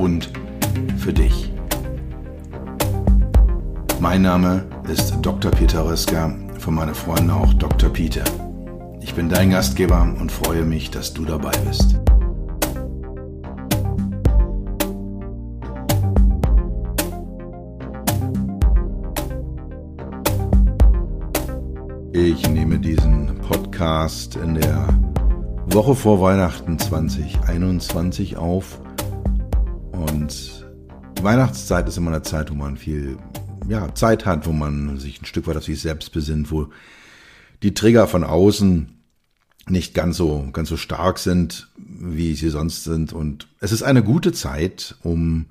und für dich. Mein Name ist Dr. Peter Röska, von meinen Freunden auch Dr. Peter. Ich bin dein Gastgeber und freue mich, dass du dabei bist. Ich nehme diesen Podcast in der Woche vor Weihnachten 2021 auf. Und Weihnachtszeit ist immer eine Zeit, wo man viel ja, Zeit hat, wo man sich ein Stück weit auf sich selbst besinnt, wo die Trigger von außen nicht ganz so, ganz so stark sind, wie sie sonst sind. Und es ist eine gute Zeit, um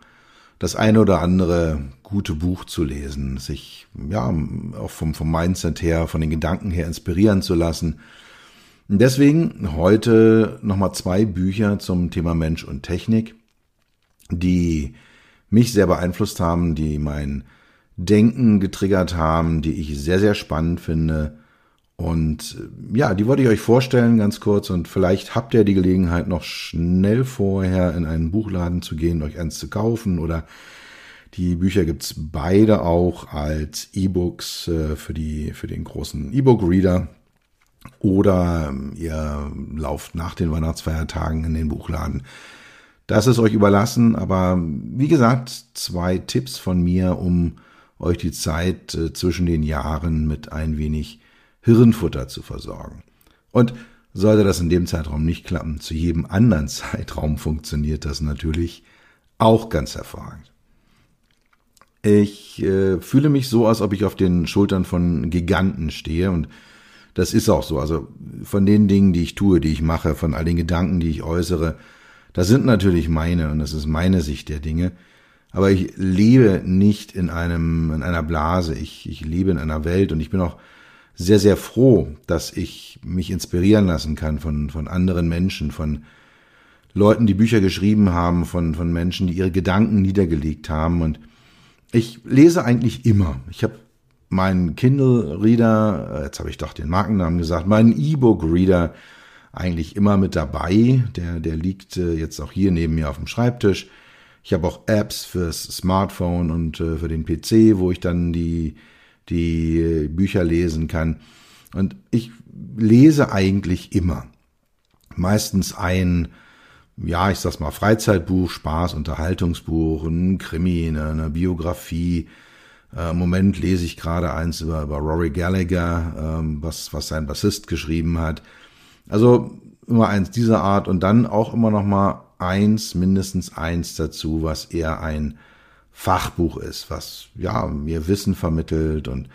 das eine oder andere gute Buch zu lesen, sich ja auch vom, vom Mindset her, von den Gedanken her inspirieren zu lassen. Deswegen heute nochmal zwei Bücher zum Thema Mensch und Technik, die mich sehr beeinflusst haben, die mein Denken getriggert haben, die ich sehr, sehr spannend finde. Und ja, die wollte ich euch vorstellen ganz kurz und vielleicht habt ihr die Gelegenheit noch schnell vorher in einen Buchladen zu gehen, euch eins zu kaufen oder die Bücher gibt's beide auch als E-Books äh, für, die, für den großen E-Book-Reader oder ähm, ihr lauft nach den Weihnachtsfeiertagen in den Buchladen. Das ist euch überlassen, aber wie gesagt, zwei Tipps von mir, um euch die Zeit äh, zwischen den Jahren mit ein wenig Hirnfutter zu versorgen. Und sollte das in dem Zeitraum nicht klappen, zu jedem anderen Zeitraum funktioniert das natürlich auch ganz hervorragend. Ich äh, fühle mich so, als ob ich auf den Schultern von Giganten stehe und das ist auch so. Also von den Dingen, die ich tue, die ich mache, von all den Gedanken, die ich äußere, das sind natürlich meine und das ist meine Sicht der Dinge. Aber ich lebe nicht in einem, in einer Blase. Ich, ich lebe in einer Welt und ich bin auch sehr, sehr froh, dass ich mich inspirieren lassen kann von, von anderen Menschen, von Leuten, die Bücher geschrieben haben, von, von Menschen, die ihre Gedanken niedergelegt haben. Und ich lese eigentlich immer. Ich habe meinen Kindle Reader, jetzt habe ich doch den Markennamen gesagt, meinen E-Book Reader eigentlich immer mit dabei. Der, der liegt äh, jetzt auch hier neben mir auf dem Schreibtisch. Ich habe auch Apps fürs Smartphone und äh, für den PC, wo ich dann die, die äh, Bücher lesen kann. Und ich lese eigentlich immer. Meistens ein, ja, ich sag's mal, Freizeitbuch, Spaß, Unterhaltungsbuch, ein Krimi, eine, eine Biografie. Äh, Im Moment lese ich gerade eins über, über Rory Gallagher, ähm, was, was sein Bassist geschrieben hat. Also immer eins dieser Art und dann auch immer noch mal eins, mindestens eins dazu, was eher ein Fachbuch ist, was ja mir Wissen vermittelt und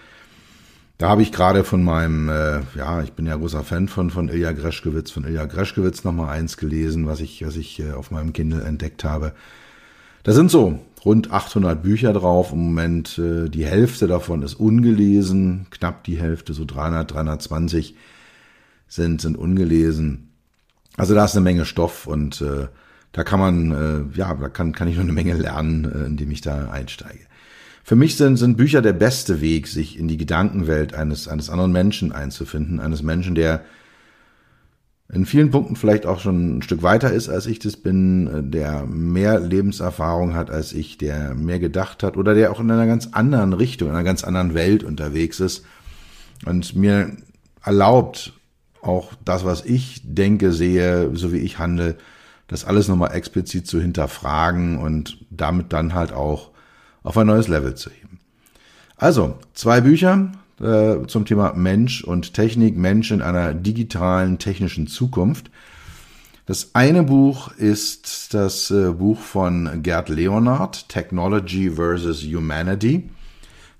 da habe ich gerade von meinem, äh, ja, ich bin ja großer Fan von von Ilja Greschkewitz, von Ilja Greschkewitz noch mal eins gelesen, was ich, was ich äh, auf meinem Kindle entdeckt habe. Da sind so rund 800 Bücher drauf. Im Moment äh, die Hälfte davon ist ungelesen, knapp die Hälfte, so 300, 320 sind sind ungelesen. Also da ist eine Menge Stoff und äh, da kann man, äh, ja, da kann, kann ich noch eine Menge lernen, äh, indem ich da einsteige. Für mich sind, sind Bücher der beste Weg, sich in die Gedankenwelt eines, eines anderen Menschen einzufinden, eines Menschen, der in vielen Punkten vielleicht auch schon ein Stück weiter ist, als ich das bin, äh, der mehr Lebenserfahrung hat als ich, der mehr gedacht hat oder der auch in einer ganz anderen Richtung, in einer ganz anderen Welt unterwegs ist und mir erlaubt, auch das, was ich denke, sehe, so wie ich handle, das alles nochmal explizit zu hinterfragen und damit dann halt auch auf ein neues Level zu heben. Also, zwei Bücher äh, zum Thema Mensch und Technik, Mensch in einer digitalen, technischen Zukunft. Das eine Buch ist das äh, Buch von Gerd Leonard, Technology versus Humanity.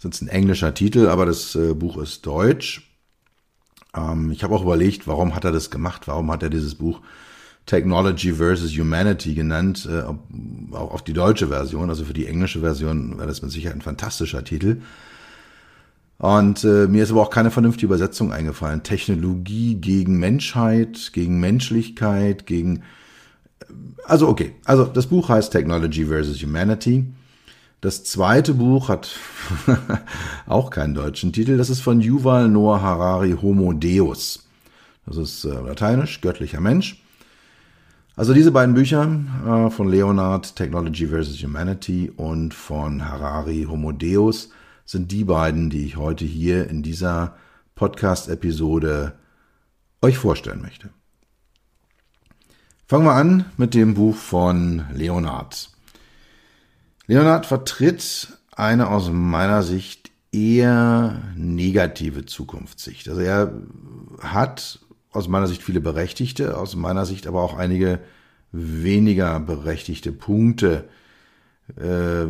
Das ist ein englischer Titel, aber das äh, Buch ist deutsch. Ähm, ich habe auch überlegt, warum hat er das gemacht? Warum hat er dieses Buch Technology versus Humanity genannt, äh, auch auf die deutsche Version, also für die englische Version wäre das mit Sicherheit ein fantastischer Titel. Und äh, mir ist aber auch keine vernünftige Übersetzung eingefallen. Technologie gegen Menschheit, gegen Menschlichkeit, gegen also okay, also das Buch heißt Technology versus Humanity. Das zweite Buch hat auch keinen deutschen Titel. Das ist von Yuval Noah Harari Homo Deus. Das ist äh, lateinisch, göttlicher Mensch. Also diese beiden Bücher äh, von Leonard Technology versus Humanity und von Harari Homo Deus sind die beiden, die ich heute hier in dieser Podcast-Episode euch vorstellen möchte. Fangen wir an mit dem Buch von Leonard. Leonard vertritt eine aus meiner Sicht eher negative Zukunftssicht. Also er hat aus meiner Sicht viele berechtigte, aus meiner Sicht aber auch einige weniger berechtigte Punkte, äh,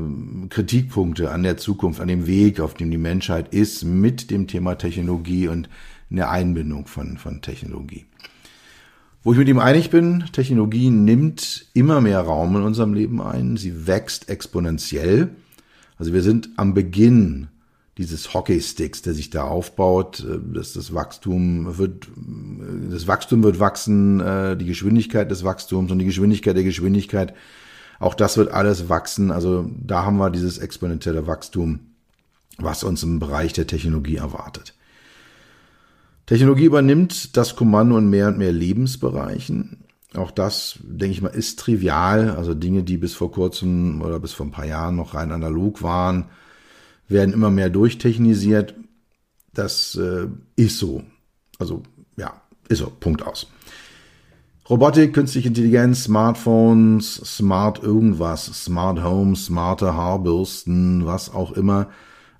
Kritikpunkte an der Zukunft, an dem Weg, auf dem die Menschheit ist, mit dem Thema Technologie und der Einbindung von, von Technologie. Wo ich mit ihm einig bin, Technologie nimmt immer mehr Raum in unserem Leben ein. Sie wächst exponentiell. Also wir sind am Beginn dieses Hockeysticks, der sich da aufbaut. Das, das Wachstum wird, das Wachstum wird wachsen, äh, die Geschwindigkeit des Wachstums und die Geschwindigkeit der Geschwindigkeit. Auch das wird alles wachsen. Also da haben wir dieses exponentielle Wachstum, was uns im Bereich der Technologie erwartet. Technologie übernimmt das Kommando in mehr und mehr Lebensbereichen. Auch das, denke ich mal, ist trivial. Also Dinge, die bis vor kurzem oder bis vor ein paar Jahren noch rein analog waren, werden immer mehr durchtechnisiert. Das äh, ist so. Also ja, ist so. Punkt aus. Robotik, künstliche Intelligenz, Smartphones, Smart irgendwas, Smart Homes, smarte Haarbürsten, was auch immer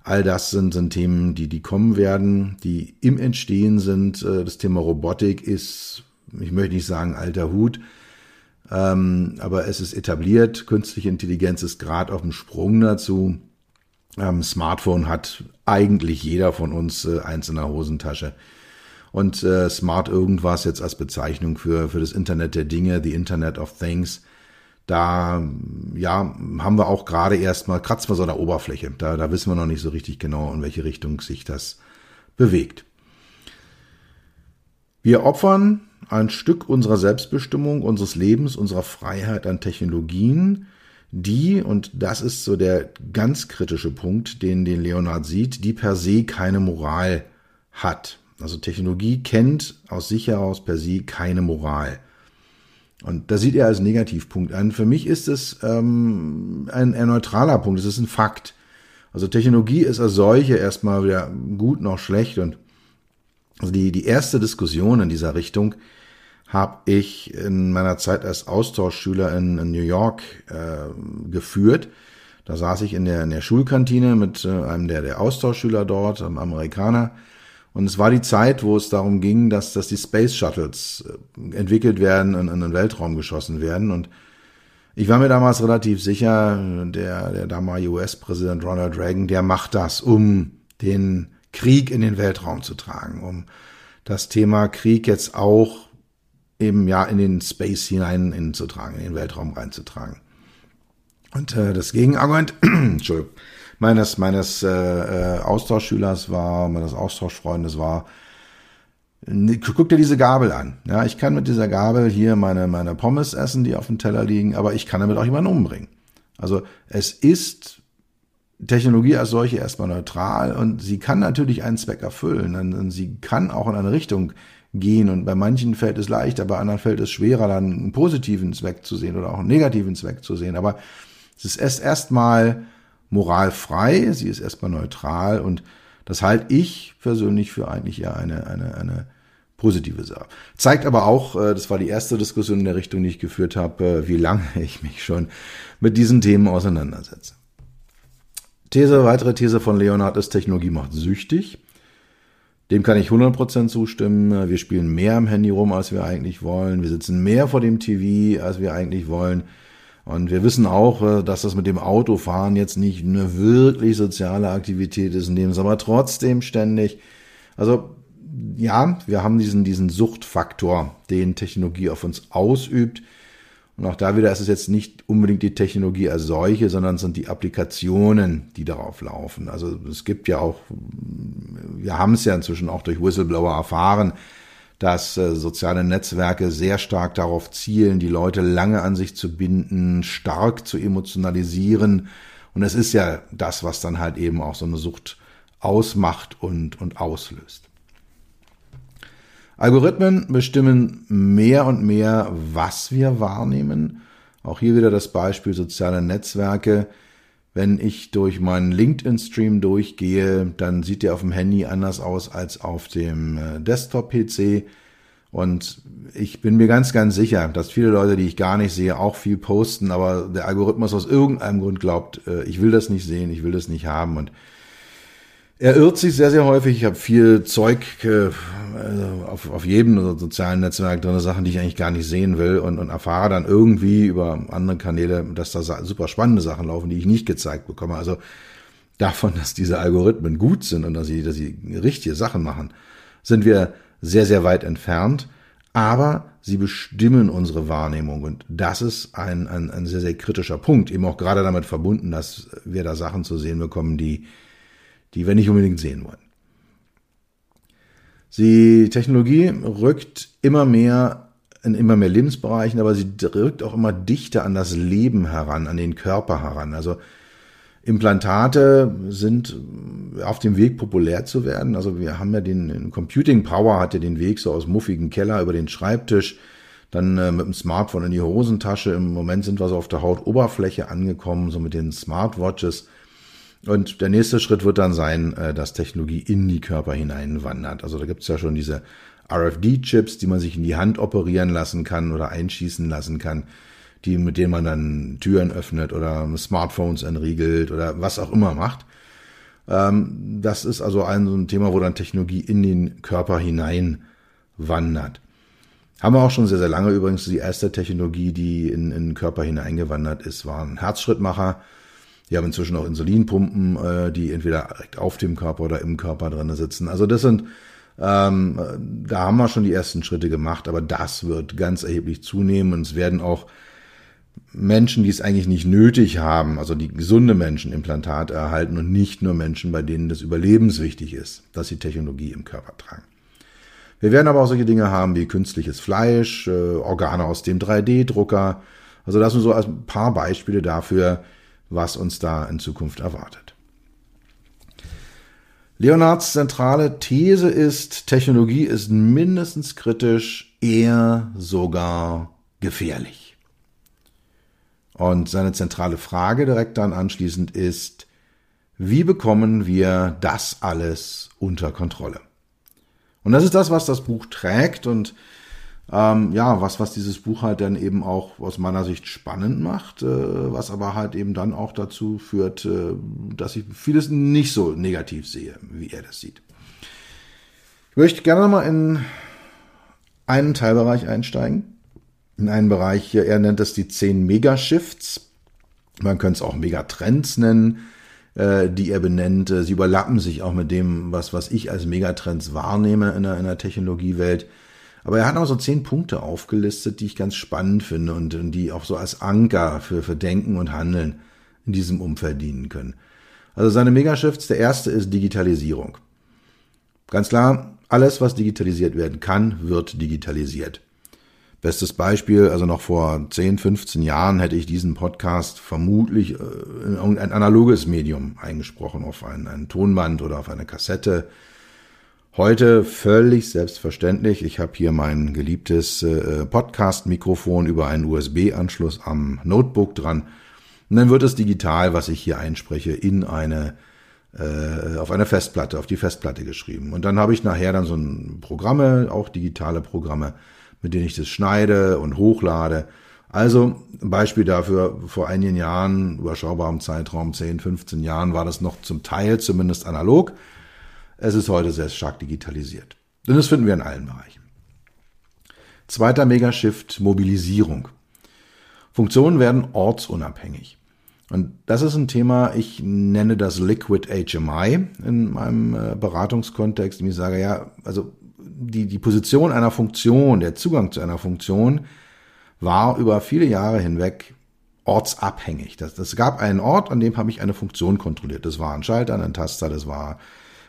All das sind, sind Themen, die, die kommen werden, die im Entstehen sind. Äh, das Thema Robotik ist, ich möchte nicht sagen alter Hut, ähm, aber es ist etabliert. Künstliche Intelligenz ist gerade auf dem Sprung dazu. Ähm, Smartphone hat eigentlich jeder von uns äh, eins in der Hosentasche. Und äh, Smart irgendwas jetzt als Bezeichnung für, für das Internet der Dinge, the Internet of Things da ja, haben wir auch gerade erstmal, kratzen wir so an der Oberfläche. Da, da wissen wir noch nicht so richtig genau, in welche Richtung sich das bewegt. Wir opfern ein Stück unserer Selbstbestimmung, unseres Lebens, unserer Freiheit an Technologien, die, und das ist so der ganz kritische Punkt, den, den Leonard sieht, die per se keine Moral hat. Also Technologie kennt aus sich heraus per se keine Moral. Und da sieht er als Negativpunkt an. Für mich ist es ähm, ein, ein neutraler Punkt, es ist ein Fakt. Also Technologie ist als solche erstmal weder gut noch schlecht. Und also die, die erste Diskussion in dieser Richtung habe ich in meiner Zeit als Austauschschüler in, in New York äh, geführt. Da saß ich in der, in der Schulkantine mit äh, einem der, der Austauschschüler dort, einem Amerikaner, und es war die Zeit, wo es darum ging, dass, dass die Space Shuttles äh, entwickelt werden und in den Weltraum geschossen werden. Und ich war mir damals relativ sicher, der, der damalige US-Präsident Ronald Reagan, der macht das, um den Krieg in den Weltraum zu tragen, um das Thema Krieg jetzt auch eben ja in den Space hinein hinzutragen, in den Weltraum reinzutragen. Und äh, das Gegenargument, Entschuldigung, meines, meines äh, äh, Austauschschülers war, meines Austauschfreundes war, guck dir diese Gabel an. Ja, ich kann mit dieser Gabel hier meine, meine Pommes essen, die auf dem Teller liegen, aber ich kann damit auch jemanden umbringen. Also es ist Technologie als solche erstmal neutral und sie kann natürlich einen Zweck erfüllen. Und sie kann auch in eine Richtung gehen und bei manchen fällt es leichter, bei anderen fällt es schwerer, dann einen positiven Zweck zu sehen oder auch einen negativen Zweck zu sehen. Aber es ist erst erstmal moralfrei, sie ist erstmal neutral und das halte ich persönlich für eigentlich eher eine, eine, eine positive Sache. Zeigt aber auch, äh, das war die erste Diskussion in der Richtung, die ich geführt habe, äh, wie lange ich mich schon mit diesen Themen auseinandersetze. These, weitere These von Leonhard ist, Technologie macht süchtig. Dem kann ich 100% zustimmen. Wir spielen mehr am Handy rum, als wir eigentlich wollen. Wir sitzen mehr vor dem TV, als wir eigentlich wollen. Und wir wissen auch, äh, dass das mit dem Autofahren jetzt nicht eine wirklich soziale Aktivität ist, in dem es aber trotzdem ständig, also ja, wir haben diesen, diesen Suchtfaktor, den Technologie auf uns ausübt. Und auch da wieder ist es jetzt nicht unbedingt die Technologie als solche, sondern es sind die Applikationen, die darauf laufen. Also es gibt ja auch, wir haben es ja inzwischen auch durch Whistleblower erfahren, dass äh, soziale Netzwerke sehr stark darauf zielen, die Leute lange an sich zu binden, stark zu emotionalisieren. Und es ist ja das, was dann halt eben auch so eine Sucht ausmacht und, und auslöst. Algorithmen bestimmen mehr und mehr, was wir wahrnehmen. Auch hier wieder das Beispiel soziale Netzwerke. Wenn ich durch meinen LinkedIn-Stream durchgehe, dann sieht der auf dem Handy anders aus als auf dem äh, Desktop-PC. Und ich bin mir ganz, ganz sicher, dass viele Leute, die ich gar nicht sehe, auch viel posten, aber der Algorithmus aus irgendeinem Grund glaubt, äh, ich will das nicht sehen, ich will das nicht haben. Und er irrt sich sehr, sehr häufig. Ich habe viel Zeug äh, auf, auf jedem sozialen Netzwerk drin, Sachen, die ich eigentlich gar nicht sehen will und, und erfahre dann irgendwie über andere Kanäle, dass da super spannende Sachen laufen, die ich nicht gezeigt bekomme. Also davon, dass diese Algorithmen gut sind und dass sie, dass sie richtige Sachen machen, sind wir sehr, sehr weit entfernt. Aber sie bestimmen unsere Wahrnehmung und das ist ein, ein, ein sehr, sehr kritischer Punkt. Eben auch gerade damit verbunden, dass wir da Sachen zu sehen bekommen, die die wir nicht unbedingt sehen wollen. Die Technologie rückt immer mehr in immer mehr Lebensbereichen, aber sie rückt auch immer dichter an das Leben heran, an den Körper heran. Also Implantate sind auf dem Weg populär zu werden. Also wir haben ja den Computing Power hat ja den Weg so aus muffigen Keller über den Schreibtisch, dann äh, mit dem Smartphone in die Hosentasche. Im Moment sind wir so auf der Hautoberfläche angekommen, so mit den Smartwatches. Und der nächste Schritt wird dann sein, äh, dass Technologie in die Körper hineinwandert. Also da gibt es ja schon diese RFD-Chips, die man sich in die Hand operieren lassen kann oder einschießen lassen kann, die, mit denen man dann Türen öffnet oder Smartphones entriegelt oder was auch immer macht. Ähm, das ist also ein, so ein Thema, wo dann Technologie in den Körper hineinwandert. Haben wir auch schon sehr, sehr lange übrigens. Die erste Technologie, die in, in den Körper hineingewandert ist, war ein Herzschrittmacher die haben inzwischen auch Insulinpumpen, äh, die entweder direkt auf dem Körper oder im Körper drin sitzen. Also das sind, ähm, da haben wir schon die ersten Schritte gemacht, aber das wird ganz erheblich zunehmen und es werden auch Menschen, die es eigentlich nicht nötig haben, also die gesunde Menschen Implantate erhalten und nicht nur Menschen, bei denen das überlebenswichtig ist, dass sie Technologie im Körper tragen. Wir werden aber auch solche Dinge haben wie künstliches Fleisch, äh, Organe aus dem 3D-Drucker. Also das sind so ein paar Beispiele dafür, was uns da in Zukunft erwartet. Leonards zentrale These ist, Technologie ist mindestens kritisch, eher sogar gefährlich. Und seine zentrale Frage direkt dann anschließend ist, wie bekommen wir das alles unter Kontrolle? Und das ist das, was das Buch trägt und ähm, ja, was, was dieses Buch halt dann eben auch aus meiner Sicht spannend macht, äh, was aber halt eben dann auch dazu führt, äh, dass ich vieles nicht so negativ sehe, wie er das sieht. Ich möchte gerne nochmal in einen Teilbereich einsteigen. In einen Bereich, er nennt es die 10 Megashifts. Man könnte es auch Megatrends nennen, äh, die er benennt. Sie überlappen sich auch mit dem, was, was ich als Megatrends wahrnehme in der, in der Technologiewelt. Aber er hat noch so zehn Punkte aufgelistet, die ich ganz spannend finde und, und die auch so als Anker für, für Denken und Handeln in diesem Umfeld dienen können. Also seine Megashifts, der erste ist Digitalisierung. Ganz klar, alles, was digitalisiert werden kann, wird digitalisiert. Bestes Beispiel, also noch vor 10, 15 Jahren hätte ich diesen Podcast vermutlich äh, in irgendein analoges Medium eingesprochen, auf ein, ein Tonband oder auf eine Kassette Heute völlig selbstverständlich. Ich habe hier mein geliebtes äh, Podcast-Mikrofon über einen USB-Anschluss am Notebook dran. Und dann wird es digital, was ich hier einspreche, in eine äh, auf eine Festplatte, auf die Festplatte geschrieben. Und dann habe ich nachher dann so ein Programme, auch digitale Programme, mit denen ich das schneide und hochlade. Also ein Beispiel dafür, vor einigen Jahren, überschaubarem Zeitraum, 10, 15 Jahren, war das noch zum Teil zumindest analog. Es ist heute sehr stark digitalisiert. Und das finden wir in allen Bereichen. Zweiter Megashift, Mobilisierung. Funktionen werden ortsunabhängig. Und das ist ein Thema, ich nenne das Liquid HMI in meinem äh, Beratungskontext. Ich sage, ja, also die, die Position einer Funktion, der Zugang zu einer Funktion war über viele Jahre hinweg ortsabhängig. Das, das gab einen Ort, an dem habe ich eine Funktion kontrolliert. Das war ein Schalter, ein Taster, das war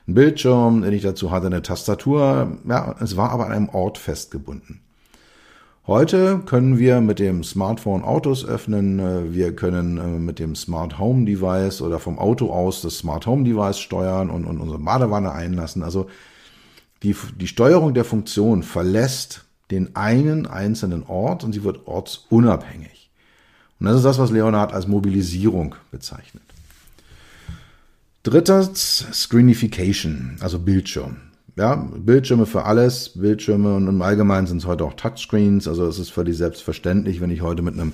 ein Bildschirm, den ich dazu hatte, eine Tastatur. Ja, es war aber an einem Ort festgebunden. Heute können wir mit dem Smartphone Autos öffnen, äh, wir können äh, mit dem Smart Home Device oder vom Auto aus das Smart Home Device steuern und, und unsere Badewanne einlassen. Also die, die Steuerung der Funktion verlässt den einen einzelnen Ort und sie wird ortsunabhängig. Und das ist das, was Leonhard als Mobilisierung bezeichnet. Drittens Screenification, also Bildschirm ja, Bildschirme für alles, Bildschirme und im Allgemeinen sind es heute auch Touchscreens, also es ist völlig selbstverständlich, wenn ich heute mit einem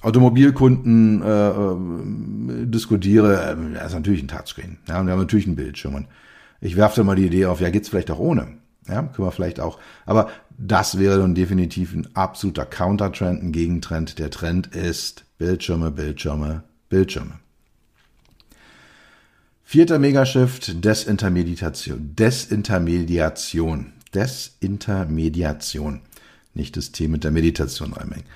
Automobilkunden äh, äh, diskutiere, äh, er ist natürlich ein Touchscreen, ja, und wir haben natürlich einen Bildschirm. Und ich werfe da mal die Idee auf, ja, geht's vielleicht auch ohne. Ja, können wir vielleicht auch. Aber das wäre dann definitiv ein absoluter Countertrend, ein Gegentrend. Der Trend ist Bildschirme, Bildschirme, Bildschirme. Vierter Megashift, Desintermediation. Desintermediation. Desintermediation. Nicht das Thema mit der Meditation einmengen.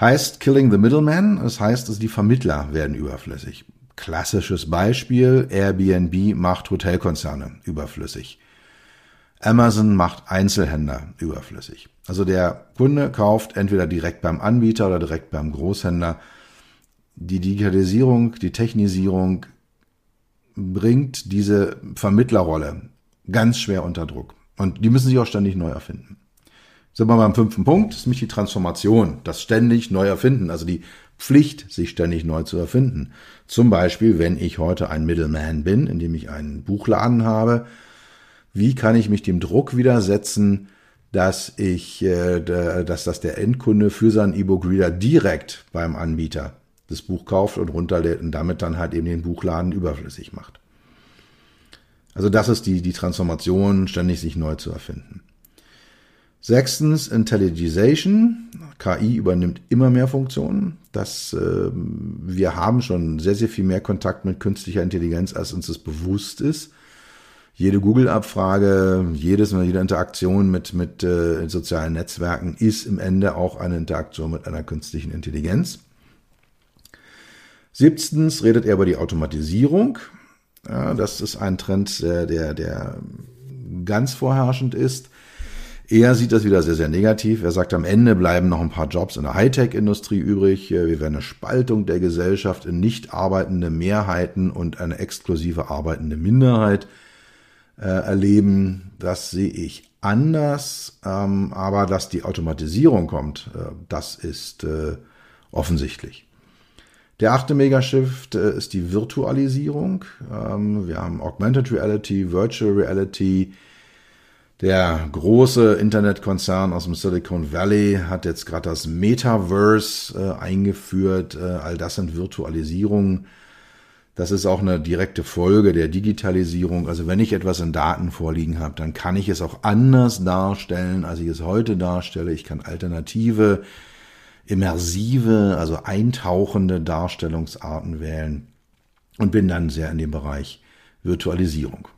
Heißt Killing the Middleman, das heißt, dass die Vermittler werden überflüssig. Klassisches Beispiel, Airbnb macht Hotelkonzerne überflüssig. Amazon macht Einzelhändler überflüssig. Also der Kunde kauft entweder direkt beim Anbieter oder direkt beim Großhändler. Die Digitalisierung, die Technisierung bringt diese Vermittlerrolle ganz schwer unter Druck. Und die müssen sich auch ständig neu erfinden. Sind wir beim fünften Punkt, ist nämlich die Transformation, das ständig neu erfinden, also die Pflicht, sich ständig neu zu erfinden. Zum Beispiel, wenn ich heute ein Middleman bin, indem ich einen Buchladen habe, wie kann ich mich dem Druck widersetzen, dass ich, äh, dass das der Endkunde für seinen E-Book-Reader direkt beim Anbieter das Buch kauft und runterlädt und damit dann halt eben den Buchladen überflüssig macht. Also das ist die, die Transformation, ständig sich neu zu erfinden. Sechstens, Intelligization. KI übernimmt immer mehr Funktionen. Das, äh, wir haben schon sehr, sehr viel mehr Kontakt mit künstlicher Intelligenz, als uns das bewusst ist. Jede Google-Abfrage, jedes, jede Interaktion mit, mit äh, sozialen Netzwerken ist im Ende auch eine Interaktion mit einer künstlichen Intelligenz. Siebtens redet er über die Automatisierung. Das ist ein Trend, der, der, der ganz vorherrschend ist. Er sieht das wieder sehr, sehr negativ. Er sagt, am Ende bleiben noch ein paar Jobs in der Hightech-Industrie übrig. Wir werden eine Spaltung der Gesellschaft in nicht arbeitende Mehrheiten und eine exklusive arbeitende Minderheit äh, erleben. Das sehe ich anders. Ähm, aber dass die Automatisierung kommt, äh, das ist äh, offensichtlich. Der achte Megashift äh, ist die Virtualisierung. Ähm, wir haben Augmented Reality, Virtual Reality. Der große Internetkonzern aus dem Silicon Valley hat jetzt gerade das Metaverse äh, eingeführt. Äh, all das sind Virtualisierungen. Das ist auch eine direkte Folge der Digitalisierung. Also wenn ich etwas in Daten vorliegen habe, dann kann ich es auch anders darstellen, als ich es heute darstelle. Ich kann alternative immersive, also eintauchende Darstellungsarten wählen und bin dann sehr in dem Bereich Virtualisierung.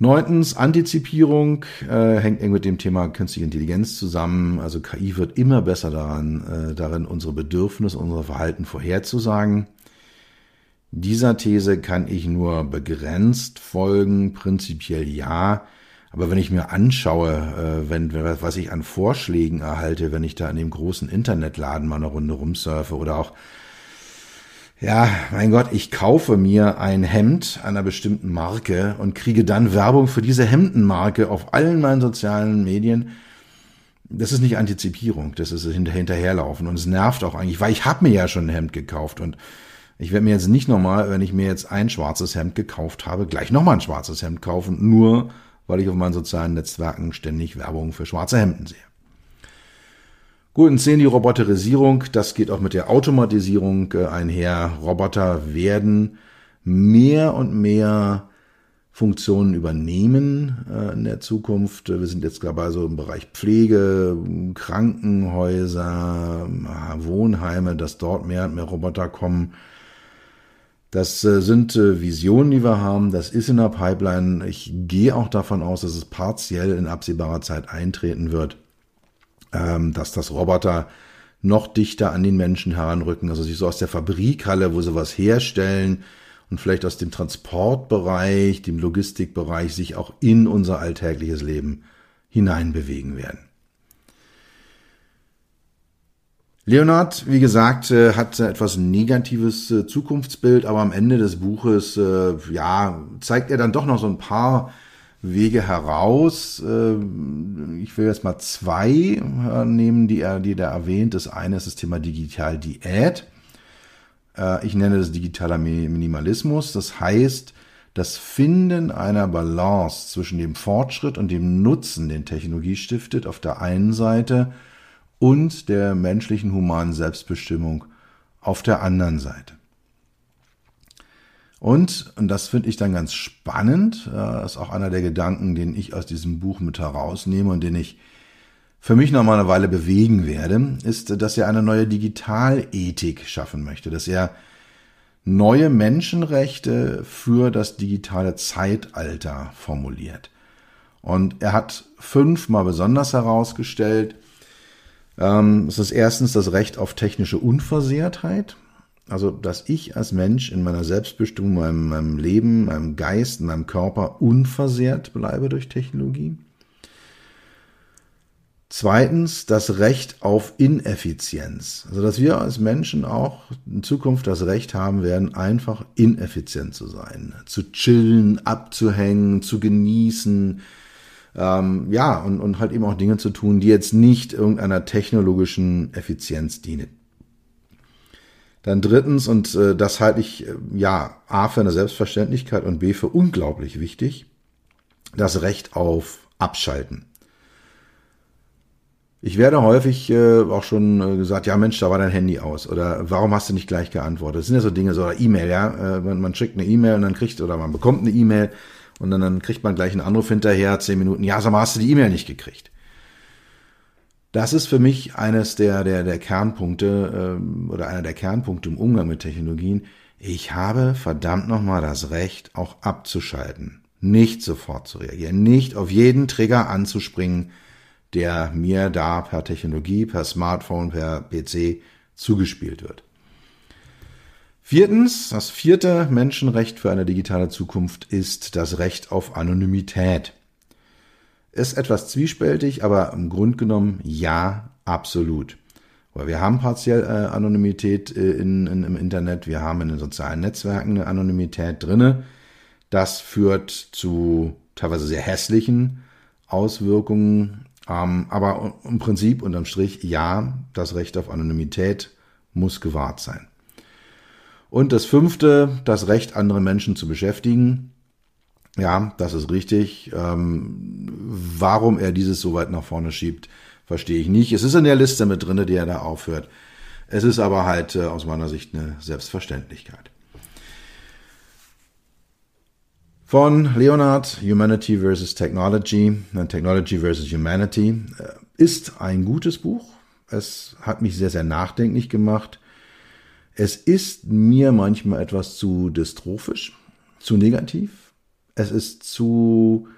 Neuntens, Antizipierung äh, hängt eng mit dem Thema künstliche Intelligenz zusammen. Also KI wird immer besser daran, äh, darin unsere Bedürfnisse, unser Verhalten vorherzusagen. Dieser These kann ich nur begrenzt folgen, prinzipiell ja. Aber wenn ich mir anschaue, äh, wenn, was ich an Vorschlägen erhalte, wenn ich da in dem großen Internetladen mal eine Runde rumsurfe oder auch, ja, mein Gott, ich kaufe mir ein Hemd einer bestimmten Marke und kriege dann Werbung für diese Hemdenmarke auf allen meinen sozialen Medien. Das ist nicht Antizipierung, das ist hinterherlaufen und es nervt auch eigentlich, weil ich habe mir ja schon ein Hemd gekauft und ich werde mir jetzt nicht nochmal, wenn ich mir jetzt ein schwarzes Hemd gekauft habe, gleich nochmal ein schwarzes Hemd kaufen, nur weil ich auf meinen sozialen Netzwerken ständig Werbung für schwarze Hemden sehe. Gut, und sehen die Roboterisierung, das geht auch mit der Automatisierung äh, einher. Roboter werden mehr und mehr Funktionen übernehmen äh, in der Zukunft. Wir sind jetzt dabei so im Bereich Pflege, Krankenhäuser, Wohnheime, dass dort mehr und mehr Roboter kommen. Das äh, sind äh, Visionen, die wir haben. Das ist in der Pipeline. Ich gehe auch davon aus, dass es partiell in absehbarer Zeit eintreten wird, ähm, dass das Roboter noch dichter an den Menschen heranrücken, also sich so aus der Fabrikhalle, wo sie was herstellen und vielleicht aus dem Transportbereich, dem Logistikbereich sich auch in unser alltägliches Leben hineinbewegen werden. Leonard, wie gesagt, äh, hat etwas negatives äh, Zukunftsbild, aber am Ende des Buches, äh, ja, zeigt er dann doch noch so ein paar Wege heraus. Ich will jetzt mal zwei nehmen, die er, die er erwähnt. Das eine ist das Thema Digital Diät. Ich nenne das digitaler Minimalismus. Das heißt, das Finden einer Balance zwischen dem Fortschritt und dem Nutzen, den Technologie stiftet, auf der einen Seite und der menschlichen humanen Selbstbestimmung auf der anderen Seite. Und, und das finde ich dann ganz spannend, äh, ist auch einer der Gedanken, den ich aus diesem Buch mit herausnehme und den ich für mich noch mal eine Weile bewegen werde, ist, dass er eine neue Digitalethik schaffen möchte, dass er neue Menschenrechte für das digitale Zeitalter formuliert. Und er hat fünfmal besonders herausgestellt, ähm, es ist erstens das Recht auf technische Unversehrtheit. Also, dass ich als Mensch in meiner Selbstbestimmung, meinem, meinem Leben, meinem Geist, meinem Körper unversehrt bleibe durch Technologie. Zweitens das Recht auf Ineffizienz. Also dass wir als Menschen auch in Zukunft das Recht haben werden, einfach ineffizient zu sein. Zu chillen, abzuhängen, zu genießen, ähm, ja, und, und halt eben auch Dinge zu tun, die jetzt nicht irgendeiner technologischen Effizienz dienen. Dann drittens, und äh, das halte ich äh, ja A für eine Selbstverständlichkeit und B für unglaublich wichtig, das Recht auf Abschalten. Ich werde häufig äh, auch schon äh, gesagt, ja Mensch, da war dein Handy aus oder warum hast du nicht gleich geantwortet? Das sind ja so Dinge, so E-Mail, ja, äh, man, man schickt eine E-Mail und dann kriegt oder man bekommt eine E-Mail und dann, dann kriegt man gleich einen Anruf hinterher, zehn Minuten, ja, sag mal, hast du die E-Mail nicht gekriegt? Das ist für mich eines der, der, der Kernpunkte ähm, oder einer der Kernpunkte im Umgang mit Technologien. Ich habe verdammt nochmal das Recht, auch abzuschalten, nicht sofort zu reagieren, nicht auf jeden Trigger anzuspringen, der mir da per Technologie, per Smartphone, per PC zugespielt wird. Viertens, das vierte Menschenrecht für eine digitale Zukunft ist das Recht auf Anonymität. Ist etwas zwiespältig, aber im Grunde genommen ja, absolut. Weil wir haben partiell äh, Anonymität äh, in, in, im Internet, wir haben in den sozialen Netzwerken eine Anonymität drinne. Das führt zu teilweise sehr hässlichen Auswirkungen. Ähm, aber im Prinzip unterm Strich ja, das Recht auf Anonymität muss gewahrt sein. Und das fünfte, das Recht, andere Menschen zu beschäftigen. Ja, das ist richtig. Ähm, warum er dieses so weit nach vorne schiebt, verstehe ich nicht. Es ist in der Liste mit drinne, die er da aufhört. Es ist aber halt äh, aus meiner Sicht eine Selbstverständlichkeit. Von Leonard, Humanity versus Technology, äh, Technology versus Humanity, äh, ist ein gutes Buch. Es hat mich sehr, sehr nachdenklich gemacht. Es ist mir manchmal etwas zu dystrophisch, zu negativ. Es ist zu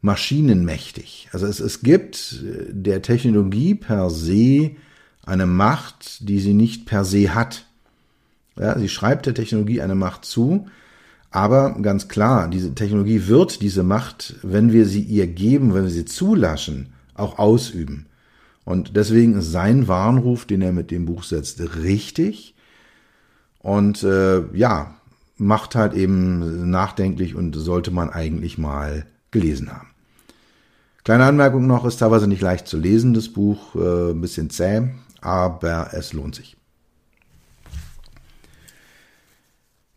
maschinenmächtig. Also es, es gibt der Technologie per se eine Macht, die sie nicht per se hat. Ja, sie schreibt der Technologie eine Macht zu, aber ganz klar, diese Technologie wird diese Macht, wenn wir sie ihr geben, wenn wir sie zulaschen, auch ausüben. Und deswegen ist sein Warnruf, den er mit dem Buch setzt, richtig. Und äh, ja, macht halt eben nachdenklich und sollte man eigentlich mal gelesen haben. Kleine Anmerkung noch, ist teilweise nicht leicht zu lesen, das Buch, äh, ein bisschen zäh, aber es lohnt sich.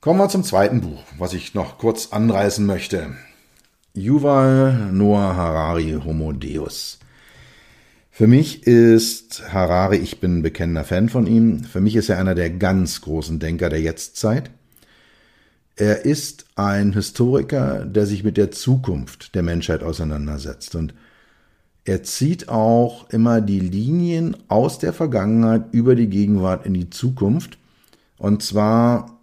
Kommen wir zum zweiten Buch, was ich noch kurz anreißen möchte. Yuval Noah Harari Homo Deus. Für mich ist Harari, ich bin ein bekennender Fan von ihm, für mich ist er einer der ganz großen Denker der Jetztzeit. Er ist ein Historiker, der sich mit der Zukunft der Menschheit auseinandersetzt. Und er zieht auch immer die Linien aus der Vergangenheit über die Gegenwart in die Zukunft. Und zwar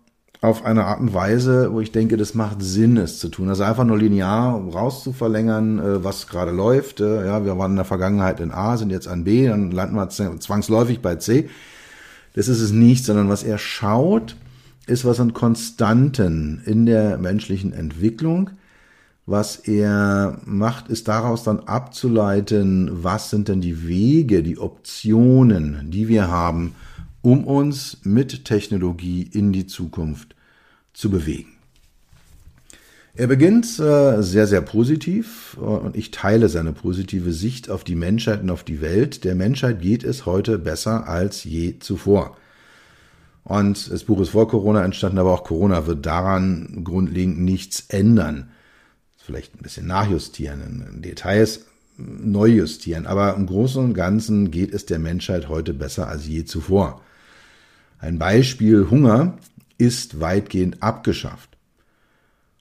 auf eine Art und Weise, wo ich denke, das macht Sinn, es zu tun. Also einfach nur linear rauszuverlängern, äh, was gerade läuft. Äh, ja, wir waren in der Vergangenheit in A, sind jetzt an B, dann landen wir zwangsläufig bei C. Das ist es nicht, sondern was er schaut, ist was an Konstanten in der menschlichen Entwicklung. Was er macht, ist daraus dann abzuleiten, was sind denn die Wege, die Optionen, die wir haben, um uns mit Technologie in die Zukunft zu bewegen. Er beginnt äh, sehr, sehr positiv äh, und ich teile seine positive Sicht auf die Menschheit und auf die Welt. Der Menschheit geht es heute besser als je zuvor. Und das Buch ist vor Corona entstanden, aber auch Corona wird daran grundlegend nichts ändern. Vielleicht ein bisschen nachjustieren, in Details neu justieren, aber im Großen und Ganzen geht es der Menschheit heute besser als je zuvor. Ein Beispiel Hunger ist weitgehend abgeschafft.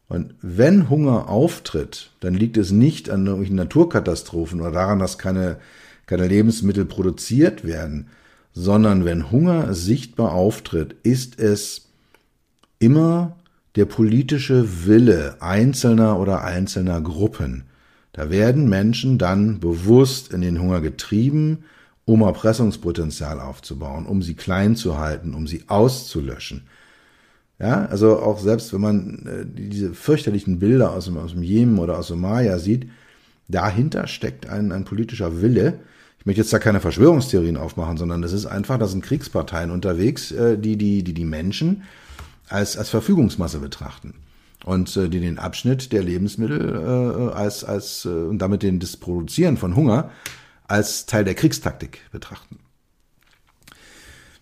Und wenn Hunger auftritt, dann liegt es nicht an irgendwelchen Naturkatastrophen oder daran, dass keine, keine Lebensmittel produziert werden, sondern wenn Hunger sichtbar auftritt, ist es immer der politische Wille einzelner oder einzelner Gruppen. Da werden Menschen dann bewusst in den Hunger getrieben um Erpressungspotenzial aufzubauen, um sie klein zu halten, um sie auszulöschen. Ja, also auch selbst wenn man äh, diese fürchterlichen Bilder aus dem, aus dem Jemen oder aus Somalia sieht, dahinter steckt ein, ein politischer Wille. Ich möchte jetzt da keine Verschwörungstheorien aufmachen, sondern das ist einfach, da sind Kriegsparteien unterwegs, äh, die, die, die die Menschen als, als Verfügungsmasse betrachten und äh, die den Abschnitt der Lebensmittel äh, als, als äh, und damit den, das Produzieren von Hunger als Teil der Kriegstaktik betrachten.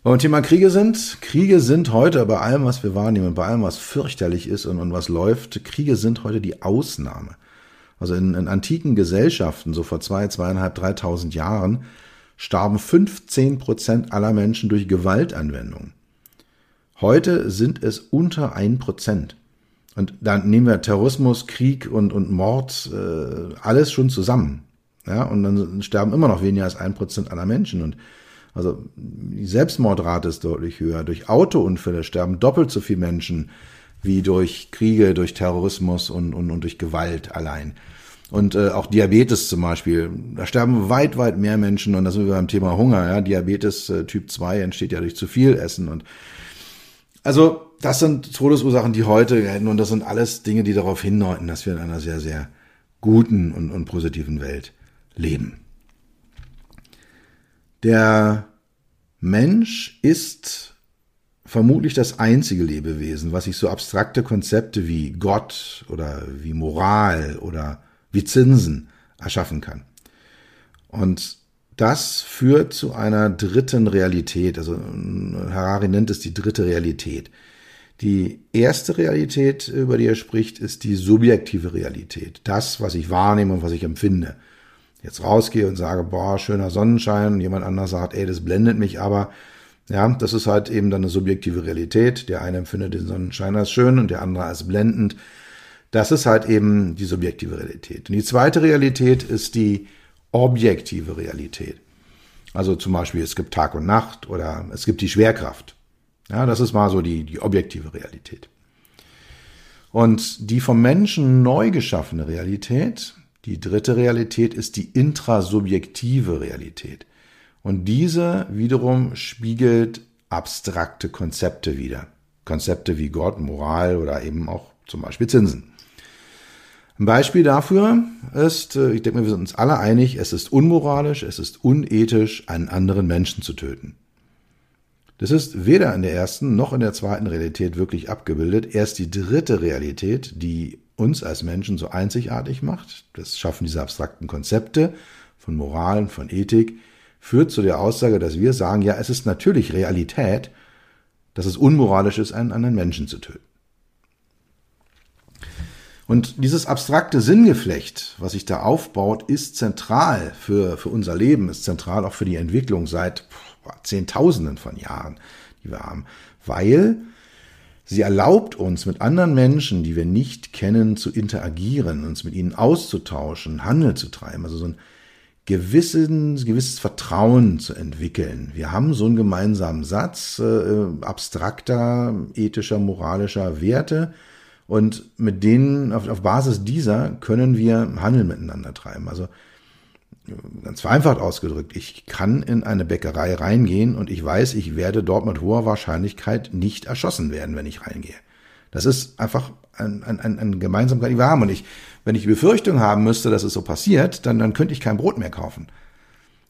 Wenn wir Thema Kriege sind, Kriege sind heute bei allem, was wir wahrnehmen, bei allem, was fürchterlich ist und, und was läuft, Kriege sind heute die Ausnahme. Also in, in antiken Gesellschaften, so vor zwei, zweieinhalb, dreitausend Jahren, starben 15 Prozent aller Menschen durch Gewaltanwendung. Heute sind es unter ein Prozent. Und dann nehmen wir Terrorismus, Krieg und, und Mord, äh, alles schon zusammen. Ja, und dann sterben immer noch weniger als ein Prozent aller Menschen. Und also die Selbstmordrate ist deutlich höher. Durch Autounfälle sterben doppelt so viele Menschen wie durch Kriege, durch Terrorismus und, und, und durch Gewalt allein. Und äh, auch Diabetes zum Beispiel, da sterben weit, weit mehr Menschen und da sind wir beim Thema Hunger. Ja? Diabetes äh, Typ 2 entsteht ja durch zu viel Essen. Und also das sind Todesursachen, die heute gelten und das sind alles Dinge, die darauf hindeuten, dass wir in einer sehr, sehr guten und, und positiven Welt leben. Der Mensch ist vermutlich das einzige Lebewesen, was sich so abstrakte Konzepte wie Gott oder wie Moral oder wie Zinsen erschaffen kann. Und das führt zu einer dritten Realität. Also Harari nennt es die dritte Realität. Die erste Realität, über die er spricht, ist die subjektive Realität. Das, was ich wahrnehme und was ich empfinde jetzt rausgehe und sage, boah, schöner Sonnenschein, und jemand anderes sagt, ey, das blendet mich aber. Ja, das ist halt eben dann eine subjektive Realität. Der eine empfindet den Sonnenschein als schön und der andere als blendend. Das ist halt eben die subjektive Realität. Und die zweite Realität ist die objektive Realität. Also zum Beispiel, es gibt Tag und Nacht oder es gibt die Schwerkraft. Ja, das ist mal so die, die objektive Realität. Und die vom Menschen neu geschaffene Realität, die dritte Realität ist die intrasubjektive Realität. Und diese wiederum spiegelt abstrakte Konzepte wider. Konzepte wie Gott, Moral oder eben auch zum Beispiel Zinsen. Ein Beispiel dafür ist, äh, ich denke, wir sind uns alle einig, es ist unmoralisch, es ist unethisch, einen anderen Menschen zu töten. Das ist weder in der ersten noch in der zweiten Realität wirklich abgebildet. Erst die dritte Realität, die uns als Menschen so einzigartig macht, das Schaffen dieser abstrakten Konzepte von Moralen, von Ethik, führt zu der Aussage, dass wir sagen, ja, es ist natürlich Realität, dass es unmoralisch ist, einen anderen Menschen zu töten. Und dieses abstrakte Sinngeflecht, was sich da aufbaut, ist zentral für, für unser Leben, ist zentral auch für die Entwicklung seit Zehntausenden von Jahren, die wir haben, weil Sie erlaubt uns, mit anderen Menschen, die wir nicht kennen, zu interagieren, uns mit ihnen auszutauschen, Handel zu treiben. Also so ein gewissen, gewisses Vertrauen zu entwickeln. Wir haben so einen gemeinsamen Satz äh, abstrakter, ethischer, moralischer Werte und mit denen, auf, auf Basis dieser können wir Handel miteinander treiben. Also ganz vereinfacht ausgedrückt, ich kann in eine Bäckerei reingehen und ich weiß, ich werde dort mit hoher Wahrscheinlichkeit nicht erschossen werden, wenn ich reingehe. Das ist einfach ein, ein, ein, ein Gemeinsamkeit, die wir haben. Und ich, wenn ich die Befürchtung haben müsste, dass es so passiert, dann, dann könnte ich kein Brot mehr kaufen.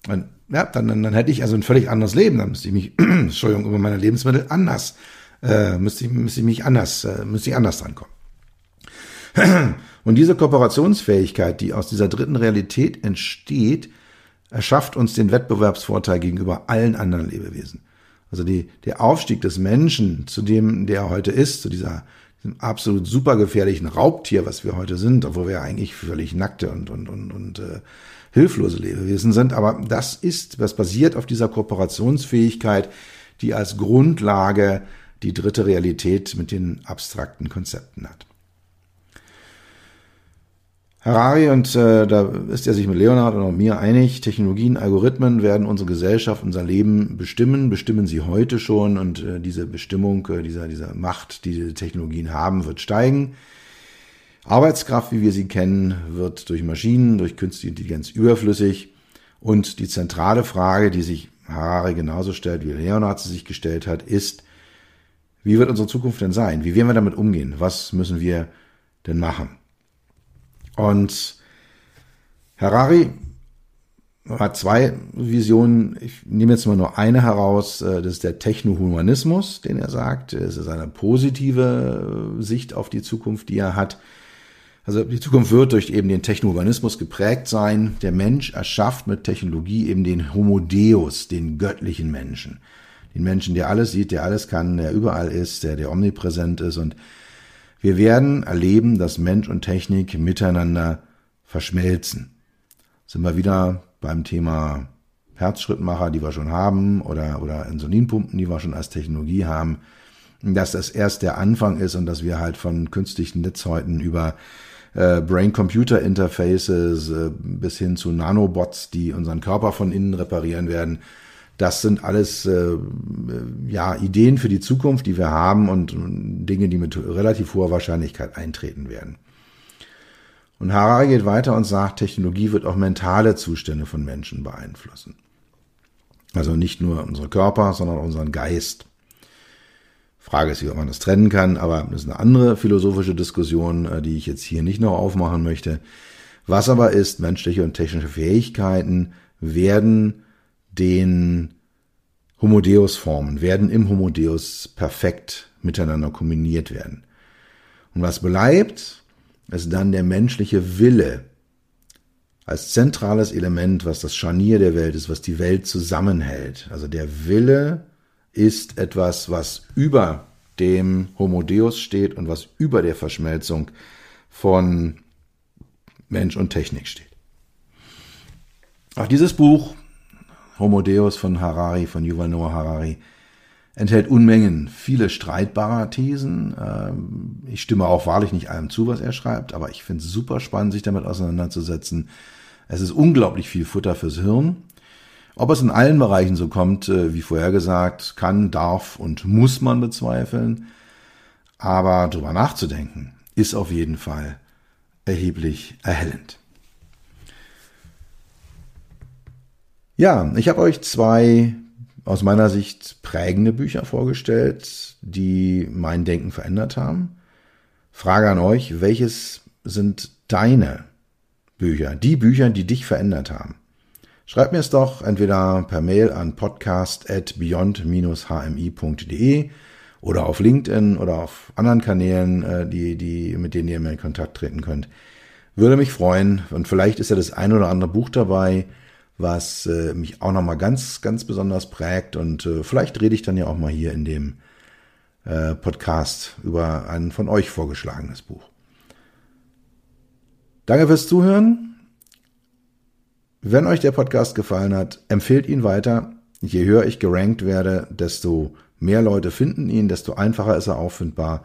Und, ja, dann, dann, dann hätte ich also ein völlig anderes Leben. Dann müsste ich mich, Entschuldigung, über meine Lebensmittel anders, äh, müsste ich, müsste ich mich anders, äh, müsste ich anders drankommen. Und diese Kooperationsfähigkeit, die aus dieser dritten Realität entsteht, erschafft uns den Wettbewerbsvorteil gegenüber allen anderen Lebewesen. Also die, der Aufstieg des Menschen zu dem, der er heute ist, zu dieser, diesem absolut super gefährlichen Raubtier, was wir heute sind, obwohl wir eigentlich völlig nackte und, und, und, und äh, hilflose Lebewesen sind. Aber das ist, was basiert auf dieser Kooperationsfähigkeit, die als Grundlage die dritte Realität mit den abstrakten Konzepten hat. Harari, und äh, da ist er sich mit Leonard und auch mir einig, Technologien, Algorithmen werden unsere Gesellschaft, unser Leben bestimmen, bestimmen sie heute schon und äh, diese Bestimmung, äh, dieser, dieser Macht, die diese Technologien haben, wird steigen. Arbeitskraft, wie wir sie kennen, wird durch Maschinen, durch künstliche Intelligenz überflüssig und die zentrale Frage, die sich Harari genauso stellt, wie Leonard sie sich gestellt hat, ist, wie wird unsere Zukunft denn sein? Wie werden wir damit umgehen? Was müssen wir denn machen? Und Harari hat zwei Visionen. Ich nehme jetzt mal nur eine heraus. Äh, das ist der Technohumanismus, den er sagt. Es ist eine positive äh, Sicht auf die Zukunft, die er hat. Also die Zukunft wird durch eben den Technohumanismus geprägt sein. Der Mensch erschafft mit Technologie eben den Homo Deus, den göttlichen Menschen. Den Menschen, der alles sieht, der alles kann, der überall ist, der, der omnipräsent ist und wir werden erleben, dass Mensch und Technik miteinander verschmelzen. Sind wir wieder beim Thema Herzschrittmacher, die wir schon haben, oder, oder Insulinpumpen, die wir schon als Technologie haben, dass das erst der Anfang ist und dass wir halt von künstlichen Netzhäuten über äh, Brain-Computer-Interfaces äh, bis hin zu Nanobots, die unseren Körper von innen reparieren werden, das sind alles äh, ja Ideen für die Zukunft, die wir haben und Dinge, die mit relativ hoher Wahrscheinlichkeit eintreten werden. Und Harari geht weiter und sagt, Technologie wird auch mentale Zustände von Menschen beeinflussen. Also nicht nur unsere Körper, sondern unseren Geist. Frage ist, wie man das trennen kann, aber das ist eine andere philosophische Diskussion, äh, die ich jetzt hier nicht noch aufmachen möchte. Was aber ist, menschliche und technische Fähigkeiten werden den Homodeus-Formen werden im Homodeus perfekt miteinander kombiniert werden. Und was bleibt, ist dann der menschliche Wille als zentrales Element, was das Scharnier der Welt ist, was die Welt zusammenhält. Also der Wille ist etwas, was über dem Homodeus steht und was über der Verschmelzung von Mensch und Technik steht. Auch dieses Buch Homo Deus von Harari, von Yuval Noah Harari, enthält Unmengen viele streitbarer Thesen. Ähm, ich stimme auch wahrlich nicht allem zu, was er schreibt, aber ich finde es super spannend, sich damit auseinanderzusetzen. Es ist unglaublich viel Futter fürs Hirn. Ob es in allen Bereichen so kommt, äh, wie vorher gesagt, kann, darf und muss man bezweifeln. Aber drüber nachzudenken, ist auf jeden Fall erheblich erhellend. Ja, ich habe euch zwei aus meiner Sicht prägende Bücher vorgestellt, die mein Denken verändert haben. Frage an euch, welches sind deine Bücher, die Bücher, die dich verändert haben? Schreibt mir es doch entweder per Mail an podcast at beyond-hmi.de oder auf LinkedIn oder auf anderen Kanälen, äh, die, die, mit denen ihr mir in Kontakt treten könnt. Würde mich freuen und vielleicht ist ja das ein oder andere Buch dabei, was äh, mich auch nochmal ganz, ganz besonders prägt. Und äh, vielleicht rede ich dann ja auch mal hier in dem äh, Podcast über ein von euch vorgeschlagenes Buch. Danke fürs Zuhören. Wenn euch der Podcast gefallen hat, empfehlt ihn weiter. Je höher ich gerankt werde, desto mehr Leute finden ihn, desto einfacher ist er auffindbar,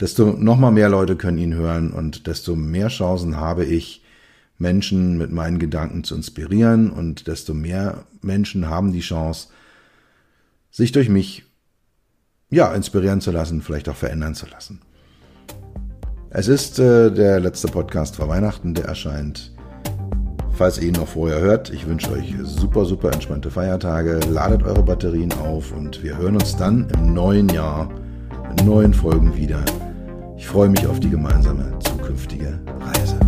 desto nochmal mehr Leute können ihn hören und desto mehr Chancen habe ich, Menschen mit meinen Gedanken zu inspirieren und desto mehr Menschen haben die Chance, sich durch mich ja inspirieren zu lassen, vielleicht auch verändern zu lassen. Es ist äh, der letzte Podcast vor Weihnachten, der erscheint. Falls ihr ihn noch vorher hört, ich wünsche euch super, super entspannte Feiertage, ladet eure Batterien auf und wir hören uns dann im neuen Jahr in neuen Folgen wieder. Ich freue mich auf die gemeinsame zukünftige Reise.